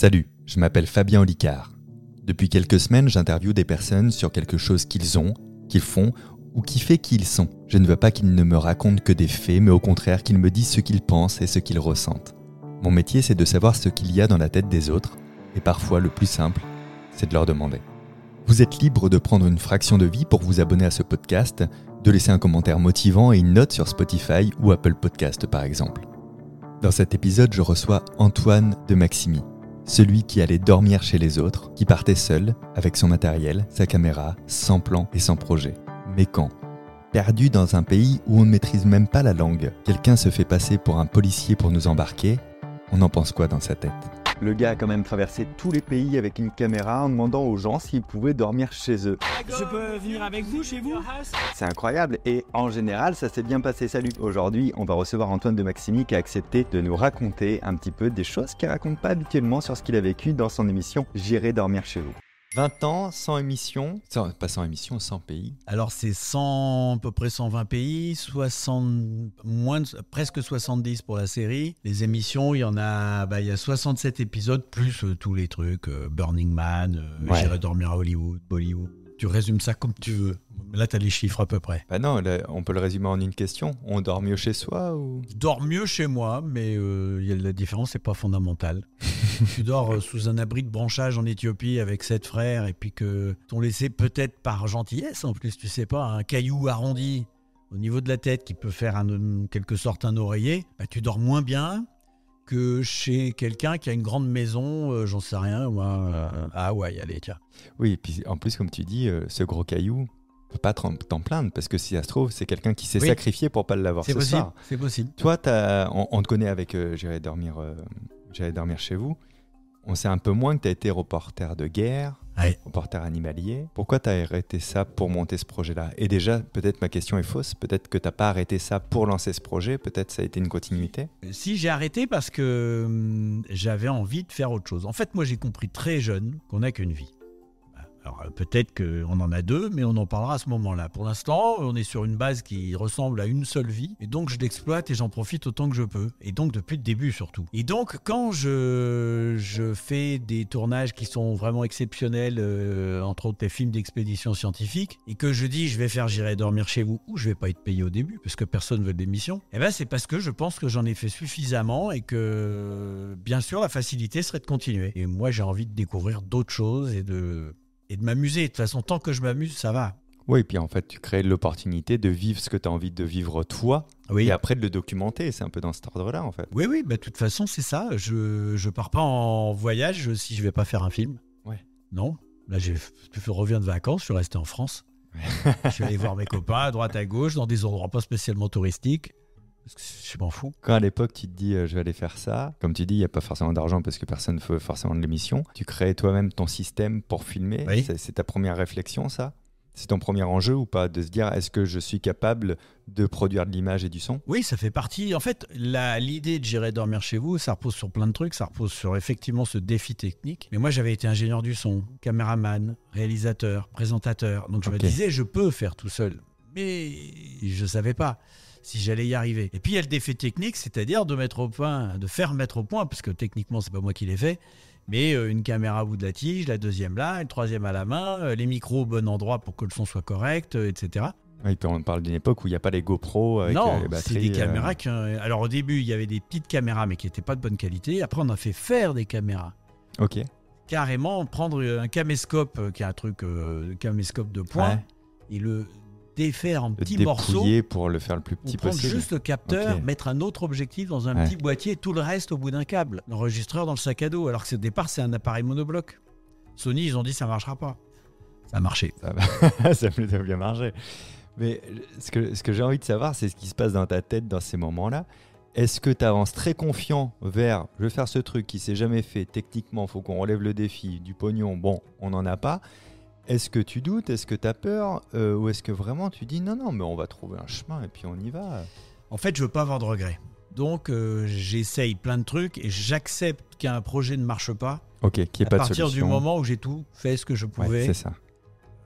Salut, je m'appelle Fabien Olicard. Depuis quelques semaines, j'interviewe des personnes sur quelque chose qu'ils ont, qu'ils font ou qui fait qui ils sont. Je ne veux pas qu'ils ne me racontent que des faits, mais au contraire qu'ils me disent ce qu'ils pensent et ce qu'ils ressentent. Mon métier, c'est de savoir ce qu'il y a dans la tête des autres, et parfois le plus simple, c'est de leur demander. Vous êtes libre de prendre une fraction de vie pour vous abonner à ce podcast, de laisser un commentaire motivant et une note sur Spotify ou Apple Podcast par exemple. Dans cet épisode, je reçois Antoine de Maximi, celui qui allait dormir chez les autres, qui partait seul, avec son matériel, sa caméra, sans plan et sans projet. Mais quand? Perdu dans un pays où on ne maîtrise même pas la langue, quelqu'un se fait passer pour un policier pour nous embarquer, on en pense quoi dans sa tête? Le gars a quand même traversé tous les pays avec une caméra en demandant aux gens s'ils pouvaient dormir chez eux. Je peux venir avec vous chez vous? C'est incroyable et en général ça s'est bien passé. Salut Aujourd'hui on va recevoir Antoine de Maximi qui a accepté de nous raconter un petit peu des choses qu'il raconte pas habituellement sur ce qu'il a vécu dans son émission J'irai dormir chez vous. 20 ans, 100 émissions, pas 100 émissions, 100 pays. Alors c'est 100, à peu près 120 pays, 60, moins presque 70 pour la série. Les émissions, il y en a, bah, il y a 67 épisodes, plus euh, tous les trucs, euh, Burning Man, euh, J'irai dormir à Hollywood, Bollywood. Tu résumes ça comme tu veux. Là, tu as les chiffres à peu près. Bah non, on peut le résumer en une question. On dort mieux chez soi ou? Je dors mieux chez moi, mais euh, la différence n'est pas fondamentale. tu dors euh, sous un abri de branchage en Éthiopie avec sept frères et puis que t'ont laissé peut-être par gentillesse en plus, tu sais pas, un caillou arrondi au niveau de la tête qui peut faire en quelque sorte un oreiller, bah, tu dors moins bien que chez quelqu'un qui a une grande maison, euh, j'en sais rien, moi, à Hawaï, allez, tiens. Oui, et puis en plus, comme tu dis, ce gros caillou, peut pas t'en plaindre parce que si ça se trouve, c'est quelqu'un qui s'est sacrifié pour pas l'avoir ce possible, C'est possible. Toi, on, te connaît avec euh, J'irai dormir, euh, dormir chez vous. On sait un peu moins que tu as été reporter de guerre, reporter animalier. Pourquoi tu as arrêté ça pour monter ce projet-là? Et déjà, peut-être ma question est fausse. Peut-être que tu n'as pas arrêté ça pour lancer ce projet. Peut-être ça a été une continuité. Si j'ai arrêté parce que hum, j'avais envie de faire autre chose. En fait, moi, j'ai compris très jeune qu'on n'a qu'une vie. Alors euh, peut-être qu'on en a deux, mais on en parlera à ce moment-là. Pour l'instant, on est sur une base qui ressemble à une seule vie, et donc je l'exploite et j'en profite autant que je peux. Et donc depuis le début surtout. Et donc quand je, je fais des tournages qui sont vraiment exceptionnels, euh, entre autres des films d'expédition scientifique, et que je dis je vais faire J'irai dormir chez vous, ou je vais pas être payé au début, parce que personne veut de l'émission, eh ben c'est parce que je pense que j'en ai fait suffisamment et que bien sûr la facilité serait de continuer. Et moi j'ai envie de découvrir d'autres choses et de et de m'amuser. De toute façon, tant que je m'amuse, ça va. Oui, et puis en fait, tu crées l'opportunité de vivre ce que tu as envie de vivre toi, oui. et après de le documenter. C'est un peu dans cet ordre-là, en fait. Oui, oui, bah, de toute façon, c'est ça. Je ne pars pas en voyage si je vais pas faire un film. Ouais. Non. Là, je reviens de vacances, je suis resté en France. je suis allé voir mes copains à droite, à gauche, dans des endroits pas spécialement touristiques. Je m'en fous. Quand à l'époque tu te dis euh, je vais aller faire ça, comme tu dis, il n'y a pas forcément d'argent parce que personne ne fait forcément de l'émission, tu crées toi-même ton système pour filmer. C'est ta première réflexion, ça? C'est ton premier enjeu ou pas de se dire est-ce que je suis capable de produire de l'image et du son? Oui, ça fait partie. En fait, l'idée de j'irai dormir chez vous, ça repose sur plein de trucs. Ça repose sur effectivement ce défi technique. Mais moi, j'avais été ingénieur du son, caméraman, réalisateur, présentateur. Donc je me disais, je peux faire tout seul. Mais je ne savais pas si j'allais y arriver. Et puis il y a le défi technique, c'est-à-dire de mettre au point, de faire mettre au point, parce que techniquement c'est pas moi qui l'ai fait, mais euh, une caméra à bout de la tige, la deuxième là, une troisième à la main, euh, les micros au bon endroit pour que le son soit correct, euh, etc. Oui, on parle d'une époque où il n'y a pas les GoPro avec non, c'est des caméras qui. Alors au début, il y avait des petites caméras, mais qui n'étaient pas de bonne qualité. Après, on a fait faire des caméras. Ok. Carrément, prendre un caméscope, qui est un truc, caméscope de poing, et le défaire en petits morceaux. pour le faire le plus petit prendre possible. juste le capteur, mettre un autre objectif dans un petit boîtier tout le reste au bout d'un câble. L'enregistreur dans le sac à dos. Alors que au départ, c'est un appareil monobloc. Sony, ils ont dit ça marchera pas. Ça a marché. Ça, a ça bien marché. Mais ce que, ce que j'ai envie de savoir, c'est ce qui se passe dans ta tête dans ces moments-là. Est-ce que tu avances très confiant vers je vais faire ce truc qui s'est jamais fait techniquement, faut qu'on relève le défi, du pognon, bon, on n'en a pas. Est-ce que tu doutes? Est-ce que tu as peur? Euh, Ou est-ce que vraiment tu dis non, non, mais on va trouver un chemin et puis on y va? En fait, je veux pas avoir de regrets. Donc, euh, j'essaye plein de trucs et j'accepte qu'un projet ne marche pas. Ok, pas. À partir du moment où j'ai tout fait ce que je pouvais. c'est ça.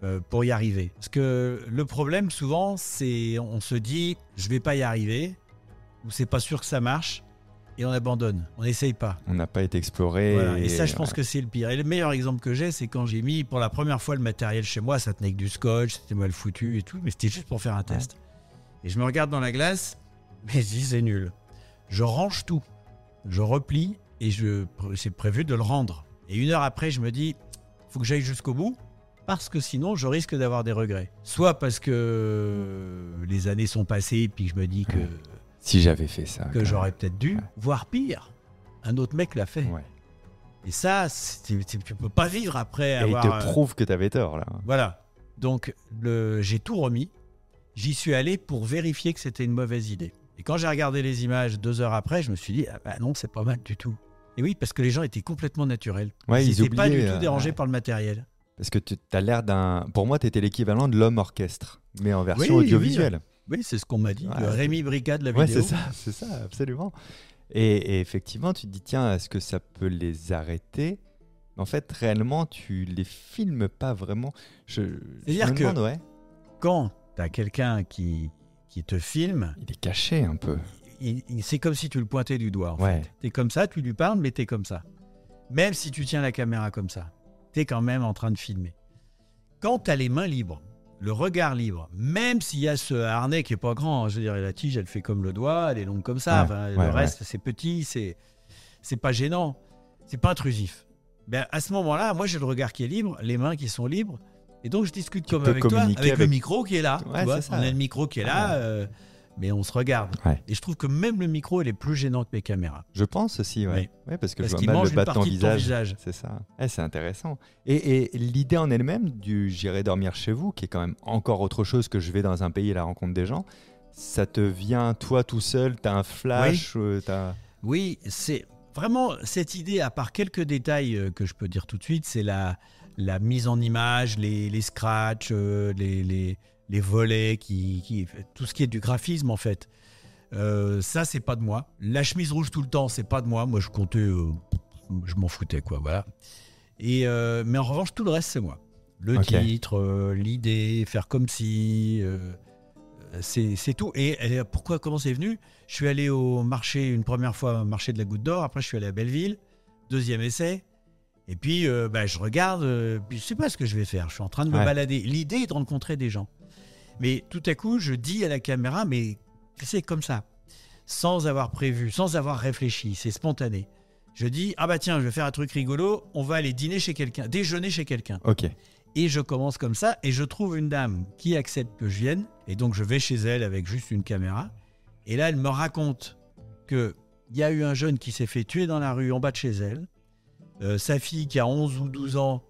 Euh, pour y arriver. Parce que le problème, souvent, c'est on se dit je vais pas y arriver ou c'est pas sûr que ça marche. Et on abandonne. On n'essaye pas. On n'a pas été exploré. Voilà. Et, et- ça, je pense ouais. que c'est le pire. Et le meilleur exemple que j'ai, c'est quand j'ai mis pour la première fois le matériel chez moi. Ça tenait que du scotch, c'était mal foutu et tout, mais c'était juste pour faire un test. Et je me regarde dans la glace, mais je dis c'est nul. Je range tout, je replie et je c'est prévu de le rendre. Et une heure après, je me dis faut que j'aille jusqu'au bout parce que sinon je risque d'avoir des regrets. Soit parce que les années sont passées et puis je me dis que, Si j'avais fait ça. que j'aurais peut-être dû, Ouais. voire pire, un autre mec l'a fait. Ouais. Et ça, tu peux pas vivre après Et il avoir. te euh, prouve que t'avais tort, là. Voilà. Donc, le, j'ai tout remis. J'y suis allé pour vérifier que c'était une mauvaise idée. Et quand j'ai regardé les images deux heures après, je me suis dit, ah bah non, c'est pas mal du tout. Et oui, parce que les gens étaient compllement naturels. Ouais, ils n'étaient pas du tout euh, dérangés ouais. par le matériel. Parce que tu as l'air d'un. Pour moi, t'étais l'équivalent de l'homme orchestre, mais en version Oui, audiovisuelle. Oui, c'est ce qu'on m'a dit. Ouais. Rémi Bricard de la Ouais, vidéo. c'est ça, c'est ça, absolument. Et, et effectivement, tu te dis, tiens, est-ce que ça peut les arrêter? En fait, réellement, tu les filmes pas vraiment. C'est-à-dire que- ouais, Quand tu as quelqu'un qui, qui te filme, il est caché un peu. c'est comme si tu le pointais du doigt. En Ouais. fait. Tu es comme ça, tu lui parles, mais tu es comme ça. Même si tu tiens la caméra comme ça, tu es quand même en train de filmer. Quand tu as les mains libres, le regard libre, même s'il y a ce harnais qui est pas grand, je veux dire, la tige, elle fait comme le doigt, elle est longue comme ça, Ouais, enfin, ouais, le reste, c'est petit, c'est c'est pas gênant, c'est pas intrusif. Ben, à ce moment-là, moi, j'ai le regard qui est libre, les mains qui sont libres, et donc je discute comme avec toi, avec, le micro qui est là. vois. ça, on a le micro qui est là, euh, mais on se regarde. Ouais. Et je trouve que même le micro, il est plus gênant que mes caméras. Je pense aussi, ouais. Oui. Ouais, parce que Parce je vois qu'il mal mange le bas de ton visage. visage. C'est ça. Ouais, c'est intéressant. Et, et l'idée en elle-même du j'irai dormir chez vous, qui est quand même encore autre chose que je vais dans un pays à la rencontre des gens, ça te vient toi tout seul, t'as un flash, euh, t'as. Oui, c'est vraiment cette idée, à part quelques détails euh, que je peux dire tout de suite, c'est la, la mise en image, les, les scratchs, euh, les, les, les volets, qui, qui, tout ce qui est du graphisme en fait. Euh, ça, c'est pas de moi. La chemise rouge tout le temps, c'est pas de moi. Moi, je comptais, euh, je m'en foutais quoi, voilà. Et euh, mais en revanche, tout le reste, c'est moi. Le titre, l'idée, faire comme si, c'est tout. Et, et pourquoi, comment c'est venu? Je suis allé au marché une première fois, au marché de la Goutte d'Or. Après, je suis allé à Belleville, deuxième essai. Et puis, bah, je regarde, puis je sais pas ce que je vais faire. Je suis en train de me Ouais. balader. L'idée est de rencontrer des gens. Mais tout à coup, je dis à la caméra, mais c'est comme ça, sans avoir prévu, sans avoir réfléchi, c'est spontané. Je dis, ah bah tiens, je vais faire un truc rigolo, on va aller dîner chez quelqu'un, déjeuner chez quelqu'un. Ok. Et je commence comme ça, et je trouve une dame qui accepte que je vienne, et donc je vais chez elle avec juste une caméra. Et là, elle me raconte que il y a eu un jeune qui s'est fait tuer dans la rue en bas de chez elle. Euh, sa fille qui a 11 ou 12 ans,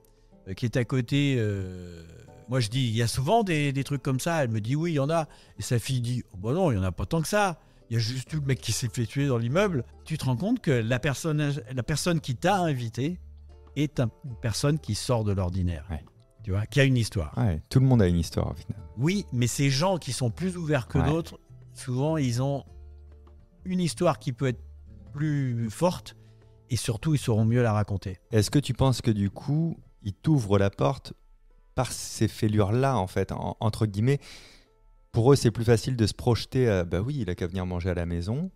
euh, qui est à côté. euh, moi, je dis, il y a souvent des, des trucs comme ça. Elle me dit, oui, il y en a. Et sa fille dit, oh, bah non, il y en a pas tant que ça. Il y a juste eu le mec qui s'est fait tuer dans l'immeuble. Tu te rends compte que la personne, la personne qui t'a invité est un- une personne qui sort de l'ordinaire. Ouais. Tu vois, qui a une histoire. Ouais, tout le monde a une histoire au final. Oui, mais ces gens qui sont plus ouverts que Ouais. d'autres, souvent, ils ont une histoire qui peut être plus forte et surtout, ils sauront mieux la raconter. Est-ce que tu penses que du coup, il t'ouvre la porte par ces fêlures-là, en fait, en- entre guillemets Pour eux, c'est plus facile de se projeter, euh, bah oui, il a qu'à venir manger à la maison,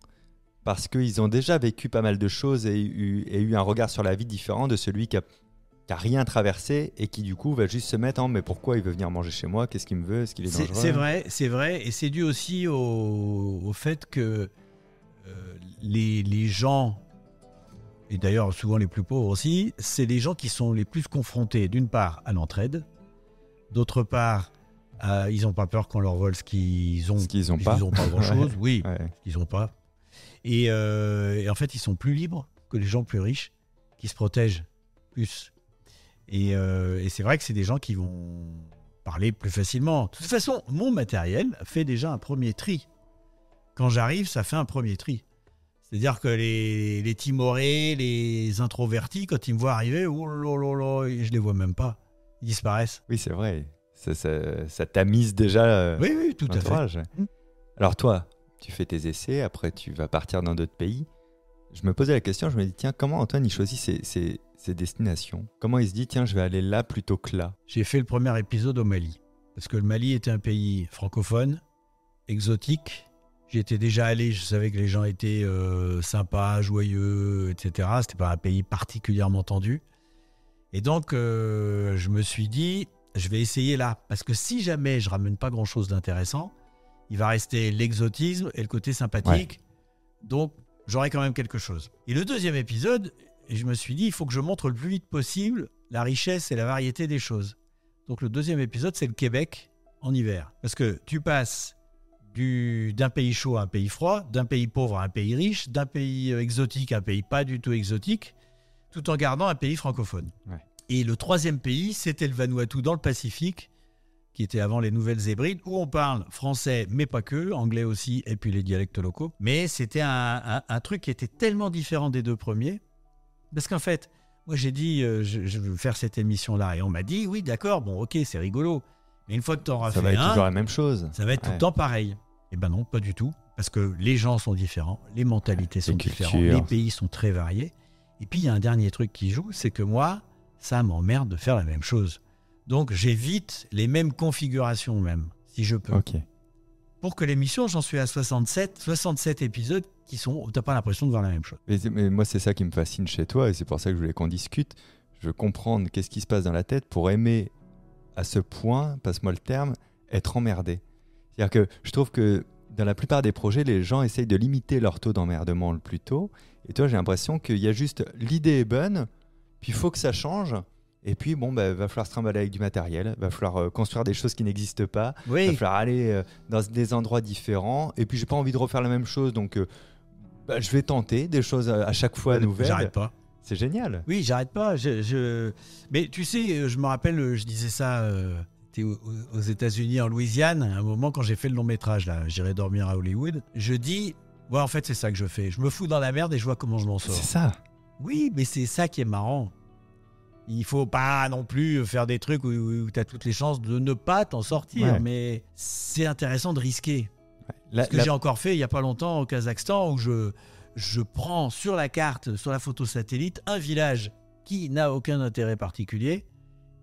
parce qu'ils ont déjà vécu pas mal de choses et eu, et eu un regard sur la vie différent de celui qui a, qui a rien traversé et qui du coup va juste se mettre en mais pourquoi il veut venir manger chez moi? Qu'est-ce qu'il me veut? Est-ce qu'il est, C'est dangereux? c'est vrai, c'est vrai, et c'est dû aussi au, au fait que euh, les, les gens, et d'ailleurs souvent les plus pauvres aussi, c'est les gens qui sont les plus confrontés, d'une part, à l'entraide, d'autre part, à- ils n'ont pas peur qu'on leur vole ce qu'ils ont. Ce qu'ils ont Ils pas. n'ont pas grand-chose, oui, Ouais. ils n'ont pas. Et, euh, et en fait, ils sont plus libres que les gens plus riches, qui se protègent plus. Et, euh, et c'est vrai que c'est des gens qui vont parler plus facilement. De toute façon, mon matériel fait déjà un premier tri. Quand j'arrive, ça fait un premier tri. C'est-à-dire que les, les timorés, les introvertis, quand ils me voient arriver, oh là là là, je les vois même pas. Ils disparaissent. Oui, c'est vrai. Ça, ça, ça tamise déjà euh, Oui, oui, tout à fait. Mm. Alors toi, tu fais tes essais, après tu vas partir dans d'autres pays. Je me posais la question, je me dis, tiens, comment Antoine il choisit ses, ses- ses destinations? Comment il se dit, tiens, je vais aller là plutôt que là? J'ai fait le premier épisode au Mali. Parce que le Mali était un pays francophone, exotique, J'y étais déjà allé, je savais que les gens étaient euh, sympas, joyeux, etc. C'était pas un pays particulièrement tendu. Et donc, euh, je me suis dit, je vais essayer là. Parce que si jamais je ramène pas grand-chose d'intéressant, il va rester l'exotisme et le côté sympathique. Donc, j'aurai quand même quelque chose. Et le deuxième épisode, je me suis dit, il faut que je montre le plus vite possible la richesse et la variété des choses. Donc, le deuxième épisode, c'est le Québec en hiver. Parce que tu passes d'un pays chaud à un pays froid, d'un pays pauvre à un pays riche, d'un pays euh, exotique à un pays pas du tout exotique, tout en gardant un pays francophone. Et le troisième pays, c'était le Vanuatu dans le Pacifique, qui était avant les Nouvelles Hébrides, où on parle français, mais pas que, anglais aussi, et puis les dialectes locaux. Mais c'était un, truc qui était tellement différent des deux premiers, parce qu'en fait, moi j'ai dit, euh, je, veux faire cette émission-là, et on m'a dit, oui, d'accord, bon, ok, c'est rigolo. Mais une fois que tu auras fait Ça va être toujours la même chose. Ça va être tout le temps pareil. Eh ben non, pas du tout. Parce que les gens sont différents, les mentalités sont différentes, les pays sont très variés. Et puis il y a un dernier truc qui joue, c'est que moi, ça m'emmerde de faire la même chose. Donc j'évite les mêmes configurations même, si je peux. Ok. Pour que l'émission, j'en suis à 67, 67 épisodes qui sont, t'as pas l'impression de voir la même chose. Mais, moi, c'est ça qui me fascine chez toi, et c'est pour ça que je voulais qu'on discute. Je veux comprendre qu'est-ce qui se passe dans la tête pour aimer à ce point, passe-moi le terme, être emmerdé. C'est-à-dire que je trouve que dans la plupart des projets, les gens essayent de limiter leur taux d'emmerdement le plus tôt. Et toi, j'ai l'impression qu'il y a juste l'idée est bonne, puis il faut que ça change. Et puis, bon, bah, va falloir se trimballer avec du matériel, va falloir euh, construire des choses qui n'existent pas, oui. va falloir aller euh, dans des endroits différents. Et puis, j'ai pas envie de refaire la même chose, donc euh, bah, je vais tenter des choses à, chaque fois nouvelles. J'arrête pas. C'est génial. Oui, j'arrête pas. Je, Mais tu sais, je me rappelle, je disais ça aux États-Unis, en Louisiane, à un moment quand j'ai fait le long métrage, là, j'irai dormir à Hollywood, je dis, ouais, en fait, c'est ça que je fais. Je me fous dans la merde et je vois comment je m'en sors. C'est ça. Oui, mais c'est ça qui est marrant. Il faut pas non plus faire des trucs où, tu as toutes les chances de ne pas t'en sortir, mais c'est intéressant de risquer. Ce que j'ai encore fait il y a pas longtemps au Kazakhstan où je, je prends sur la carte, sur la photo satellite, un village qui n'a aucun intérêt particulier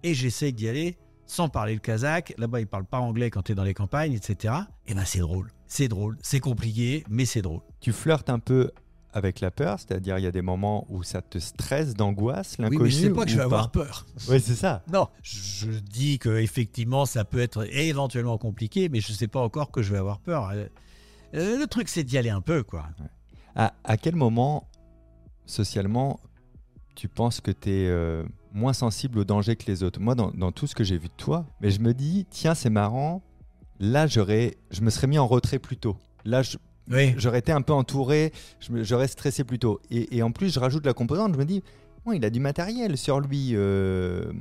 et j'essaie d'y aller sans parler le kazakh. Là-bas, ils parlent pas anglais quand tu es dans les campagnes, etc. Et ben, c'est drôle. C'est drôle. C'est compliqué, mais c'est drôle. Tu flirtes un peu avec la peur, c'est-à-dire il y a des moments où ça te stresse, d'angoisse, l'inconnu. Oui, mais je sais pas que je vais avoir peur. Oui, c'est ça. Non, je dis que effectivement ça peut être éventuellement compliqué, mais je sais pas encore que je vais avoir peur. Euh, le truc, c'est d'y aller un peu, quoi. À, à, quel moment, socialement, tu penses que tu es euh, moins sensible au danger que les autres. Moi, dans, tout ce que j'ai vu de toi, mais je me dis, tiens, c'est marrant, là, j'aurais, je me serais mis en retrait plus tôt. Là, j'aurais été un peu entouré, j'aurais stressé plus tôt. Et, en plus, je rajoute la composante, je me dis, bon, il a du matériel sur lui euh,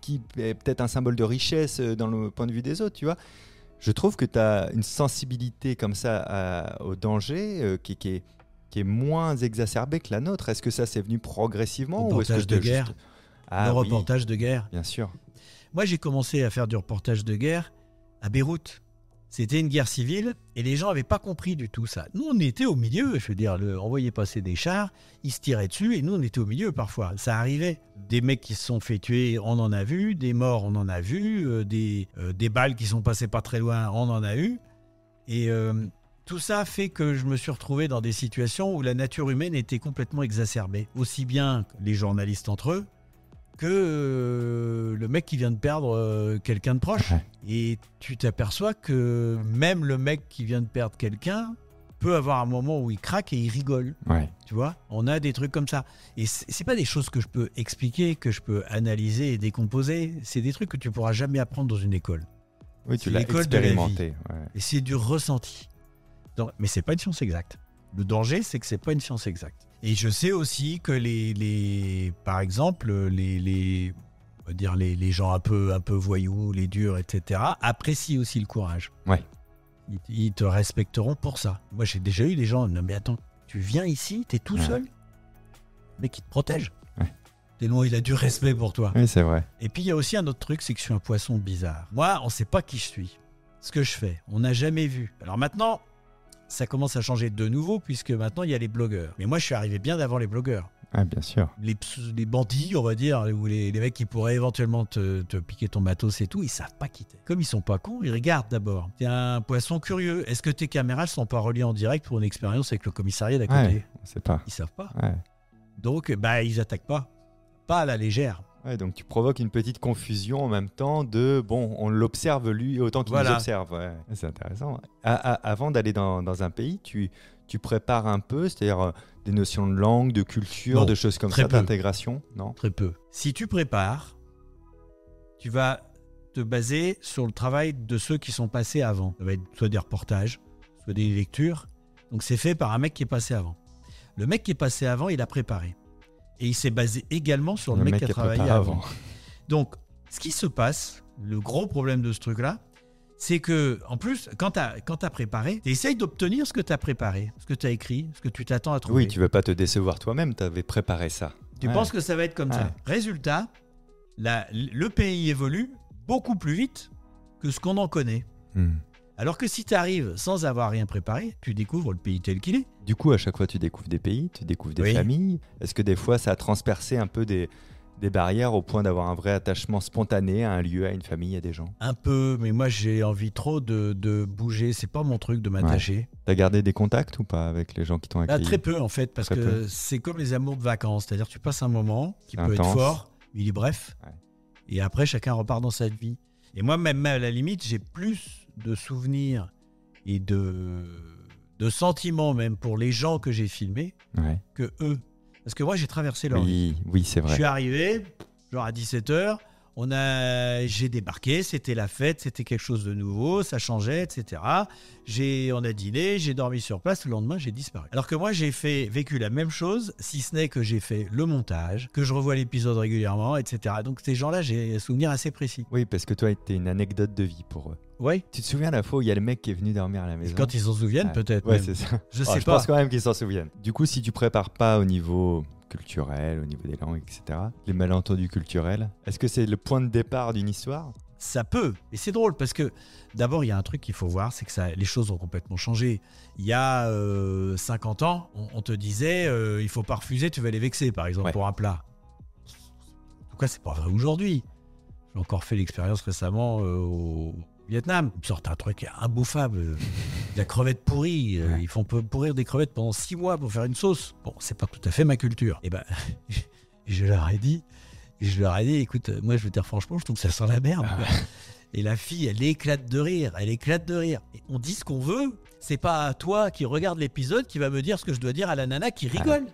qui est peut-être un symbole de richesse euh, dans le point de vue des autres, tu vois. Je trouve que tu as une sensibilité comme ça au danger euh, qui, est, qui est moins exacerbée que la nôtre. Est-ce que ça, c'est venu progressivement ou est-ce que de guerre ah, le reportage de guerre. Bien sûr. Moi, j'ai commencé à faire du reportage de guerre à Beyrouth. C'était une guerre civile et les gens n'avaient pas compris du tout ça. Nous, on était au milieu, je veux dire, le, on voyait passer des chars, ils se tiraient dessus et nous, on était au milieu parfois. Ça arrivait. Des mecs qui se sont fait tuer, on en a vu. Des morts, on en a vu. Euh, des, euh, des balles qui sont passées pas très loin, on en a eu. Et euh, tout ça fait que je me suis retrouvé dans des situations où la nature humaine était complètement exacerbée. Aussi bien les journalistes entre eux, que euh, le mec qui vient de perdre euh, quelqu'un de proche. Et tu t'aperçois que même le mec qui vient de perdre quelqu'un peut avoir un moment où il craque et il rigole. Tu vois, on a des trucs comme ça. Et c'est pas des choses que je peux expliquer, que je peux analyser et décomposer. C'est des trucs que tu pourras jamais apprendre dans une école. Oui, tu l'as expérimenté. Et c'est du ressenti. Donc, mais c'est pas une science exacte. Le danger, c'est que c'est pas une science exacte. Et je sais aussi que les, les par exemple, les, les, on va dire les, les, gens un peu, un peu voyous, les durs, etc., apprécient aussi le courage. Ouais. Ils, te respecteront pour ça. Moi, j'ai déjà eu des gens, non mais attends, tu viens ici, t'es tout seul, mais qui te protège. Ouais. Tellement il a du respect pour toi. Oui, c'est vrai. Et puis il y a aussi un autre truc, c'est que je suis un poisson bizarre. Moi, on sait pas qui je suis, ce que je fais. On n'a jamais vu. Alors maintenant, ça commence à changer de nouveau puisque maintenant il y a les blogueurs. Mais moi je suis arrivé bien avant les blogueurs. Ah, bien sûr. Les, les bandits, on va dire, ou les, les mecs qui pourraient éventuellement te, te piquer ton matos et tout, ils savent pas quitter. Comme ils sont pas cons, ils regardent d'abord. T'es un poisson curieux. Est-ce que tes caméras sont pas reliées en direct pour une expérience avec le commissariat d'à côté Ouais, on sait pas. Ils savent pas. Ouais. Donc, bah, ils attaquent pas. Pas à la légère. Ouais, donc tu provoques une petite confusion en même temps de bon, on l'observe lui autant qu'il Voilà. nous observe. Ouais. C'est intéressant. Avant d'aller dans, dans un pays, tu, tu prépares un peu, c'est-à-dire euh, des notions de langue, de culture, Non, de choses comme ça, d'intégration Non? Très peu. Si tu prépares, tu vas te baser sur le travail de ceux qui sont passés avant. Ça va être soit des reportages, soit des lectures. Donc c'est fait par un mec qui est passé avant. Le mec qui est passé avant, il a préparé. Et il s'est basé également sur le, mec, qui a travaillé avant. Donc, ce qui se passe, le gros problème de ce truc-là, c'est que, en plus, quand tu as, préparé, tu essayes d'obtenir ce que tu as préparé, ce que tu as écrit, ce que tu t'attends à trouver. Oui, tu veux pas te décevoir toi-même, tu avais préparé ça. Tu Ouais. penses que ça va être comme Ouais. ça. Résultat, la- le pays évolue beaucoup plus vite que ce qu'on en connaît. Hmm. Alors que si tu arrives sans avoir rien préparé, tu découvres le pays tel qu'il est. Du coup, à chaque fois, tu découvres des pays, tu découvres des Oui. familles. Est-ce que des fois, ça a transpercé un peu des, des barrières au point d'avoir un vrai attachement spontané à un lieu, à une famille, à des gens? Un peu, mais moi j'ai envie trop de, de bouger. C'est pas mon truc de m'attacher. T'as gardé des contacts ou pas avec les gens qui t'ont Bah, accueilli? très peu en fait, parce Très que c'est comme les amours de vacances. C'est-à-dire tu passes un moment qui peut être fort, mais il est bref. Ouais. Et après, chacun repart dans sa vie. Et moi, même à la limite, j'ai plus de souvenirs et de, de sentiments même pour les gens que j'ai filmés Ouais. que eux. Parce que moi, j'ai traversé leur vie. Oui, oui c'est Je vrai. suis arrivé, genre à 17h, on a, j'ai débarqué, c'était la fête, c'était quelque chose de nouveau, ça changeait, etc. J'ai, on a dîné, j'ai dormi sur place, le lendemain j'ai disparu. Alors que moi j'ai fait, vécu la même chose, si ce n'est que j'ai fait le montage, que je revois l'épisode régulièrement, etc. Donc ces gens-là, j'ai un souvenir assez précis. Oui, parce que toi, t'es une anecdote de vie pour eux. Oui, Tu te souviens la fois où il y a le mec qui est venu dormir à la maison? Quand ils s'en souviennent peut-être. Ouais, c'est ça. Je sais je pas. pense quand même qu'ils s'en souviennent. Du coup, si tu prépares pas au niveau culturel, au niveau des langues, etc., les malentendus culturels, est-ce que c'est le point de départ d'une histoire? Ça peut. Et c'est drôle parce que d'abord, il y a un truc qu'il faut voir, c'est que ça, les choses ont complètement changé. Il y a euh, 50 ans, on, on te disait, euh, il faut pas refuser, tu vas les vexer, par exemple, Ouais. pour un plat. En tout cas, c'est pas vrai aujourd'hui. J'ai encore fait l'expérience récemment euh, au Vietnam. Ils sortent un truc imbouffable. euh, de la crevette pourrie. euh, Ouais. Ils font pourrir des crevettes pendant six mois pour faire une sauce. Bon, c'est pas tout à fait ma culture. Et ben, je leur ai dit, je leur ai dit, écoute, euh, moi je veux dire franchement, je trouve que ça sent la merde. Ah. Et la fille, elle éclate de rire, elle éclate de rire. Et on dit ce qu'on veut. C'est pas à toi qui regarde l'épisode qui va me dire ce que je dois dire à la nana qui rigole.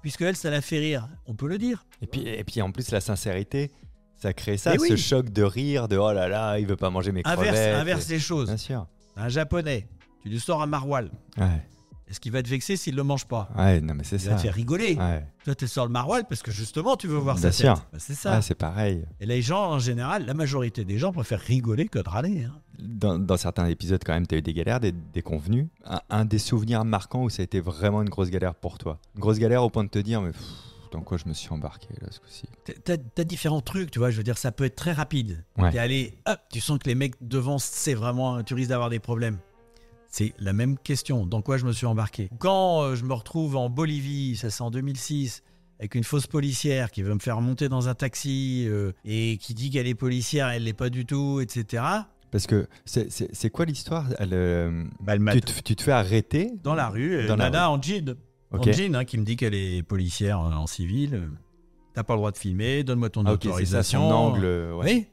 Puisque elle, ça la fait rire. On peut le dire. et puis, et puis en plus, la sincérité, ça crée ça, ce choc de rire, de oh là là, il veut pas manger mes crevettes. inverse les choses. Bien sûr. Un japonais, tu lui sors un maroilles. Ouais, Est-ce qu'il va te vexer s'il le mange pas ouais non, mais c'est Il ça. va te faire rigoler. Ouais. Toi, tu sors le maroilles parce que justement, tu veux voir Bien sa sûr. tête. Bah, c'est ça. Ouais, c'est pareil. Et les gens, en général, la majorité des gens préfèrent rigoler que de râler. hein. Dans, dans certains épisodes, quand même, tu as eu des galères, des, des convenus. Un, un des souvenirs marquants où ça a été vraiment une grosse galère pour toi. Une grosse galère au point de te dire, mais pff, dans quoi je me suis embarqué là ce coup-ci T'as- différents trucs, tu vois. Je veux dire, ça peut être très rapide. Ouais. T'es allé, hop, tu sens que les mecs devant, c'est vraiment, tu risques d'avoir des problèmes. C'est la même question. Dans quoi je me suis embarqué? Quand euh, je me retrouve en Bolivie, ça c'est en 2006, avec une fausse policière qui veut me faire monter dans un taxi euh, et qui dit qu'elle est policière, elle l'est pas du tout, etc. Parce que c'est- quoi l'histoire? Elle, euh, Bah, tu, te, tu te fais arrêter dans la rue, Dans la nana en jean, Ok. en jean, hein, qui me dit qu'elle est policière en civil. euh, T'as pas le droit de filmer, donne-moi ton Ah, ça, autorisation. son angle. euh, ouais. Oui.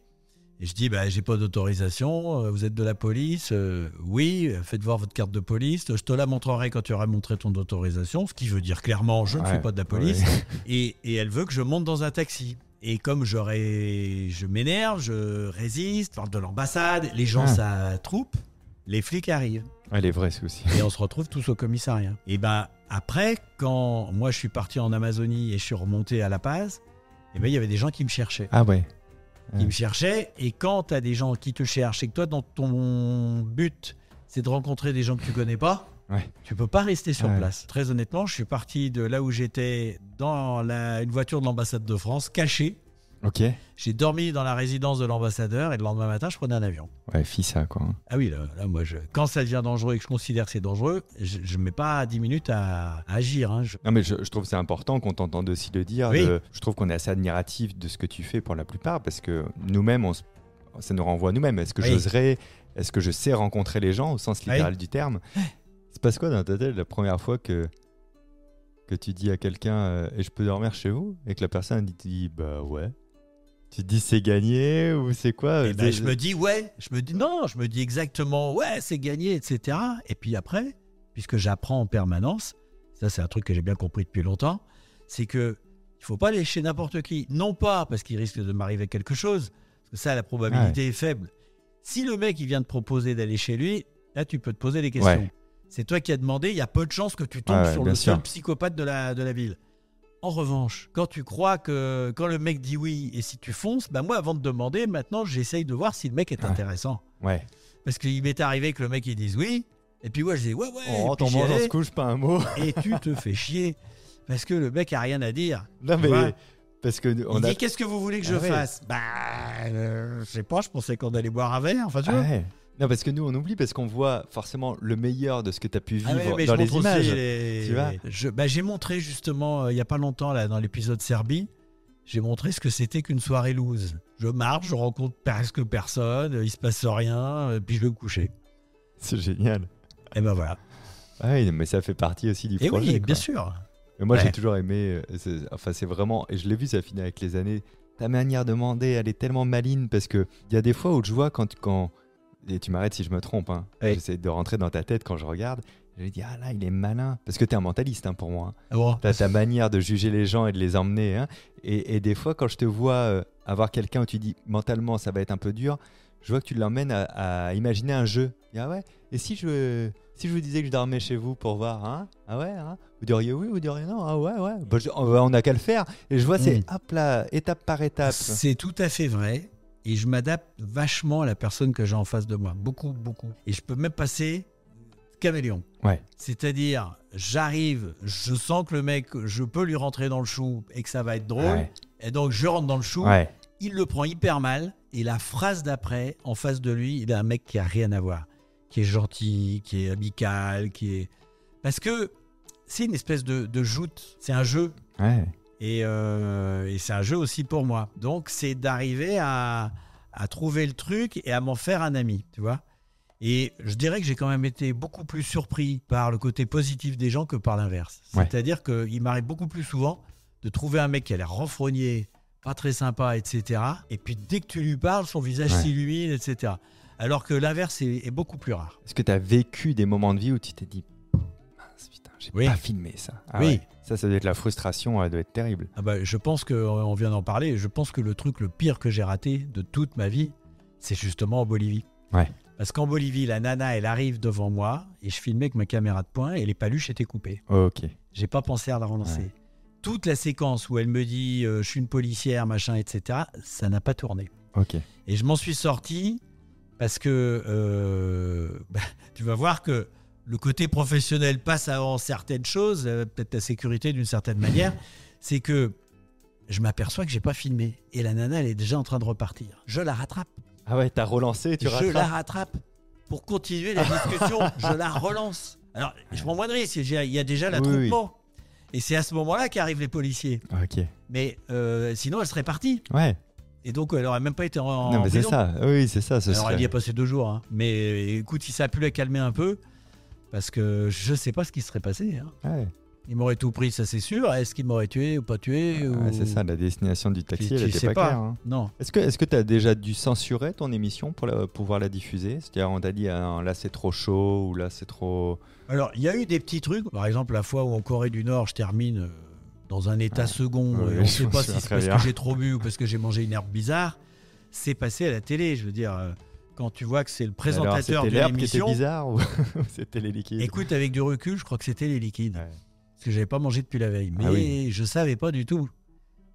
Et je dis, bah, j'ai pas d'autorisation, euh, vous êtes de la police, euh, oui, faites voir votre carte de police, je te la montrerai quand tu auras montré ton autorisation, ce qui veut dire clairement, je ne fais pas de la police. ouais. Et, et elle veut que je monte dans un taxi. Et comme j'aurais, je m'énerve, je résiste, parle de l'ambassade, les gens Ah. ça troupe, les flics arrivent Ouais, les vrais soucis. et on se retrouve tous au commissariat. Et ben après, quand moi je suis parti en Amazonie et je suis remonté à La Paz, et ben il y avait des gens qui me cherchaient Ah ouais. qui Ouais. me cherchaient. Et quand tu as des gens qui te cherchent et que toi, dans ton but, c'est de rencontrer des gens que tu connais pas, Ouais. tu peux pas rester sur Ouais. place. Très honnêtement, je suis parti de là où j'étais dans la- une voiture de l'ambassade de France, caché, Ok. J'ai dormi dans la résidence de l'ambassadeur et le lendemain matin, je prenais un avion. Ouais, fis ça, quoi. Ah oui, là, là, moi, je, quand ça devient dangereux et que je considère que c'est dangereux, je ne mets pas 10 minutes à, à agir. hein. Je- Non, mais je, je trouve que c'est important qu'on t'entende aussi le dire. Oui. de- je trouve qu'on est assez admiratif de ce que tu fais pour la plupart parce que nous-mêmes, on se- ça nous renvoie à nous-mêmes. Est-ce que Oui. j'oserais, est-ce que je sais rencontrer les gens au sens Oui. littéral du terme? Se passe quoi dans ta tête la première fois que, que tu dis à quelqu'un euh, et je peux dormir chez vous? Et que la personne dit, dit bah ouais Tu te dis c'est gagné ou c'est quoi Eh ben, je me dis ouais, je me dis non, je me dis exactement ouais, c'est gagné, etc. Et puis après, puisque j'apprends en permanence, ça c'est un truc que j'ai bien compris depuis longtemps, c'est que il faut pas aller chez n'importe qui. Non pas parce qu'il risque de m'arriver quelque chose, parce que ça la probabilité est faible. Si le mec il vient te proposer d'aller chez lui, là tu peux te poser des questions. Ouais. C'est toi qui as demandé, il y a peu de chances que tu tombes Ouais, sur le seul psychopathe de la, de la ville. En revanche, quand tu crois que quand le mec dit oui et si tu fonces, bah moi avant de demander, maintenant j'essaye de voir si le mec est Ouais. intéressant. Ouais. Parce qu'il m'est arrivé que le mec il dise oui, et puis moi je dis ouais ouais, Oh, ton j'y mange, on se couche pas un mot. et tu te fais chier parce que le mec a rien à dire. Non, mais vois parce que Il on a. dit qu'est-ce que vous voulez que je Ah ouais. fasse? Bah euh, je sais pas, je pensais qu'on allait boire un verre. Enfin tu Ah vois. ouais. Non, parce que nous, on oublie parce qu'on voit forcément le meilleur de ce que tu as pu Ah vivre ouais, mais dans je les images. les- tu vois Je- bah, J'ai montré justement, euh, il n'y a pas longtemps, là, dans l'épisode Serbie, j'ai montré ce que c'était qu'une soirée loose. Je marche, je rencontre presque personne, euh, il se passe rien, euh, puis je vais me coucher. C'est génial. Et ben voilà. Ah oui, mais ça fait partie aussi du Et projet. oui, quoi. bien sûr. Mais moi, j'ai toujours aimé. c'est- Enfin, c'est vraiment. Et je l'ai vu, ça finit avec les années. Ta manière de demander, elle est tellement maline parce que il y a des fois où je vois quand. quand et tu m'arrêtes si je me trompe. Hein. J'essaie de rentrer dans ta tête quand je regarde. Je me dis, ah là, il est malin. Parce que tu es un mentaliste hein, pour moi. hein. Ah bon? T'as ta manière de juger les gens et de les emmener. hein. Et, et des fois, quand je te vois euh, avoir quelqu'un où tu dis mentalement ça va être un peu dur, je vois que tu l'emmènes à, à imaginer un jeu. Dit, ah ouais? Et si je, si je vous disais que je dormais chez vous pour voir hein? Ah ouais hein? Vous diriez oui, vous diriez non? Ah ouais, ouais. Bah, je- on n'a qu'à le faire. Et je vois, c'est Mm. hop là, étape par étape. C'est tout à fait vrai. Et je m'adapte vachement à la personne que j'ai en face de moi. Beaucoup, beaucoup. Et je peux même passer caméléon. Ouais. C'est-à-dire, j'arrive, je sens que le mec, je peux lui rentrer dans le chou et que ça va être drôle. Ouais. Et donc, je rentre dans le chou. Ouais. Il le prend hyper mal. Et la phrase d'après, en face de lui, il a un mec qui a rien à voir. Qui est gentil, qui est amical, qui est. Parce que c'est une espèce de, de joute. C'est un jeu. Ouais. Et, euh, et c'est un jeu aussi pour moi. Donc, c'est d'arriver à, à trouver le truc et à m'en faire un ami, tu vois. Et je dirais que j'ai quand même été beaucoup plus surpris par le côté positif des gens que par l'inverse. Ouais. C'est-à-dire qu'il m'arrive beaucoup plus souvent de trouver un mec qui a l'air renfrogné, pas très sympa, etc. Et puis dès que tu lui parles, son visage Ouais. s'illumine, etc. Alors que l'inverse est, est beaucoup plus rare. Est-ce que tu as vécu des moments de vie où tu t'es dit mince, putain, j'ai Oui. pas filmé ça? Ah Oui. ouais. Ça, ça doit être la frustration, elle doit être terrible. Ah bah, je pense qu'on vient d'en parler. Je pense que le truc le pire que j'ai raté de toute ma vie, c'est justement en Bolivie. Ouais. Parce qu'en Bolivie, la nana, elle arrive devant moi et je filmais avec ma caméra de poing et les paluches étaient coupées. Ok. J'ai pas pensé à la relancer. Ouais. Toute la séquence où elle me dit euh, je suis une policière, machin, etc., ça n'a pas tourné. Ok. Et je m'en suis sorti parce que euh, bah, tu vas voir que le côté professionnel passe avant certaines choses, euh, peut-être la sécurité d'une certaine manière. C'est que je m'aperçois que j'ai pas filmé et la nana elle est déjà en train de repartir. Je la rattrape. Ah ouais, t'as relancé, tu je rattrapes. la rattrape pour continuer la discussion. je la relance. Alors je prends moins de risques. Il y a déjà Oui, l'attroupement. Et c'est à ce moment-là qu'arrivent les policiers. Ok. Mais euh, sinon elle serait partie. Ouais. Et donc elle aurait même pas été en. non, mais c'est ça. Oui, c'est ça. Ce Alors serait... elle y a passé deux jours, hein. mais écoute, si ça a pu la calmer un peu, parce que je sais pas ce qui serait passé. hein. Ouais. Il m'aurait tout pris, ça c'est sûr. Est-ce qu'il m'aurait tué ou pas tué ou... Ouais, c'est ça, la destination du taxi, Tu- elle tu était sais pas, pas. claire. hein. Non. Est-ce que tu as déjà dû censurer ton émission pour la- pouvoir la diffuser? C'est-à-dire, on t'a dit, ah, là c'est trop chaud, ou là c'est trop. Alors il y a eu des petits trucs. Par exemple, la fois où en Corée du Nord, je termine euh, dans un état Ah. second, Oui, et on je sait pas si c'est parce bien. que j'ai trop bu ou parce que j'ai mangé une herbe bizarre. C'est passé à la télé. Je veux dire, euh, quand tu vois que c'est le présentateur c'était de l'émission. bizarre ou c'était les liquides Écoute, avec du recul, je crois que c'était les liquides. Ouais. Parce que j'avais pas mangé depuis la veille. Mais Ah oui. je savais pas du tout.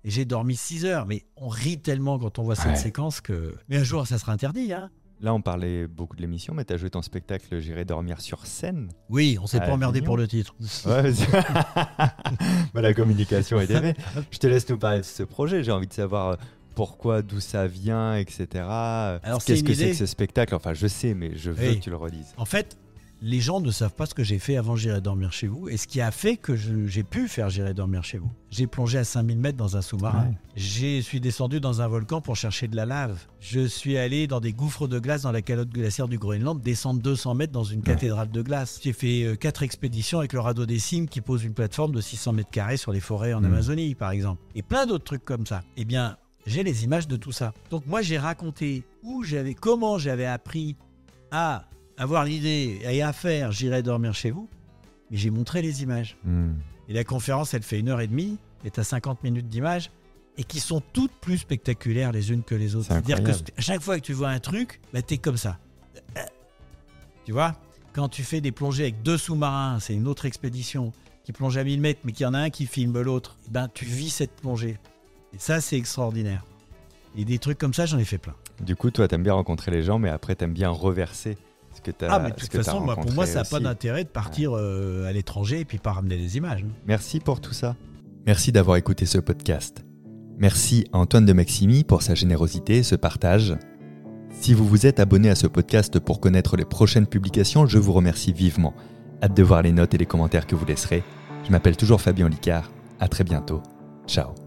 Et j'ai dormi 6 heures. Mais on rit tellement quand on voit cette Ouais. séquence que. Mais un jour, ça sera interdit. Hein Là, on parlait beaucoup de l'émission, mais tu as joué ton spectacle J'irai dormir sur scène. oui, on s'est Ah, pas emmerdé pour le titre. Ouais, Bah, la communication est faite. Je te laisse nous parler de ce projet. J'ai envie de savoir euh, pourquoi, d'où ça vient, etc. Alors, Qu'est-ce que c'est que ce spectacle? Enfin, je sais, mais je veux Oui. que tu le redises. En fait, les gens ne savent pas ce que j'ai fait avant J'irai dormir chez vous et ce qui a fait que j'ai pu faire J'irai dormir chez vous. J'ai plongé à 5000 mètres dans un sous-marin. Ouais. Je suis descendu dans un volcan pour chercher de la lave. Je suis allé dans des gouffres de glace dans la calotte glaciaire du Groenland, descendre 200 mètres dans une cathédrale de glace. J'ai fait euh, quatre expéditions avec le radeau des cimes qui pose une plateforme de 600 mètres carrés sur les forêts en Mhm. Amazonie, par exemple. Et plein d'autres trucs comme ça. Eh bien, j'ai les images de tout ça. Donc moi, j'ai raconté où j'avais, comment j'avais appris à avoir l'idée et à faire J'irai dormir chez vous. Et j'ai montré les images. Hmm. Et la conférence, elle fait une heure et demie, et tu as 50 minutes d'images, et qui sont toutes plus spectaculaires les unes que les autres. C'est C'est-à-dire que à chaque fois que tu vois un truc, bah, tu es comme ça. Tu vois Quand tu fais des plongées avec deux sous-marins, c'est une autre expédition, qui plonge à 1000 mètres, mais qu'il y en a un qui filme l'autre, eh ben, tu vis cette plongée. Et ça, c'est extraordinaire. Et des trucs comme ça, j'en ai fait plein. Du coup, toi, t'aimes bien rencontrer les gens, mais après, t'aimes bien reverser ce que t'as Ah, mais de toute façon, moi, pour moi, ça n'a pas d'intérêt de partir euh, à l'étranger et puis pas ramener des images. hein. Merci pour tout ça. Merci d'avoir écouté ce podcast. Merci à Antoine de Maximi pour sa générosité et ce partage. Si vous vous êtes abonné à ce podcast pour connaître les prochaines publications, je vous remercie vivement. Hâte de voir les notes et les commentaires que vous laisserez. Je m'appelle toujours Fabien Licard. À très bientôt. Ciao.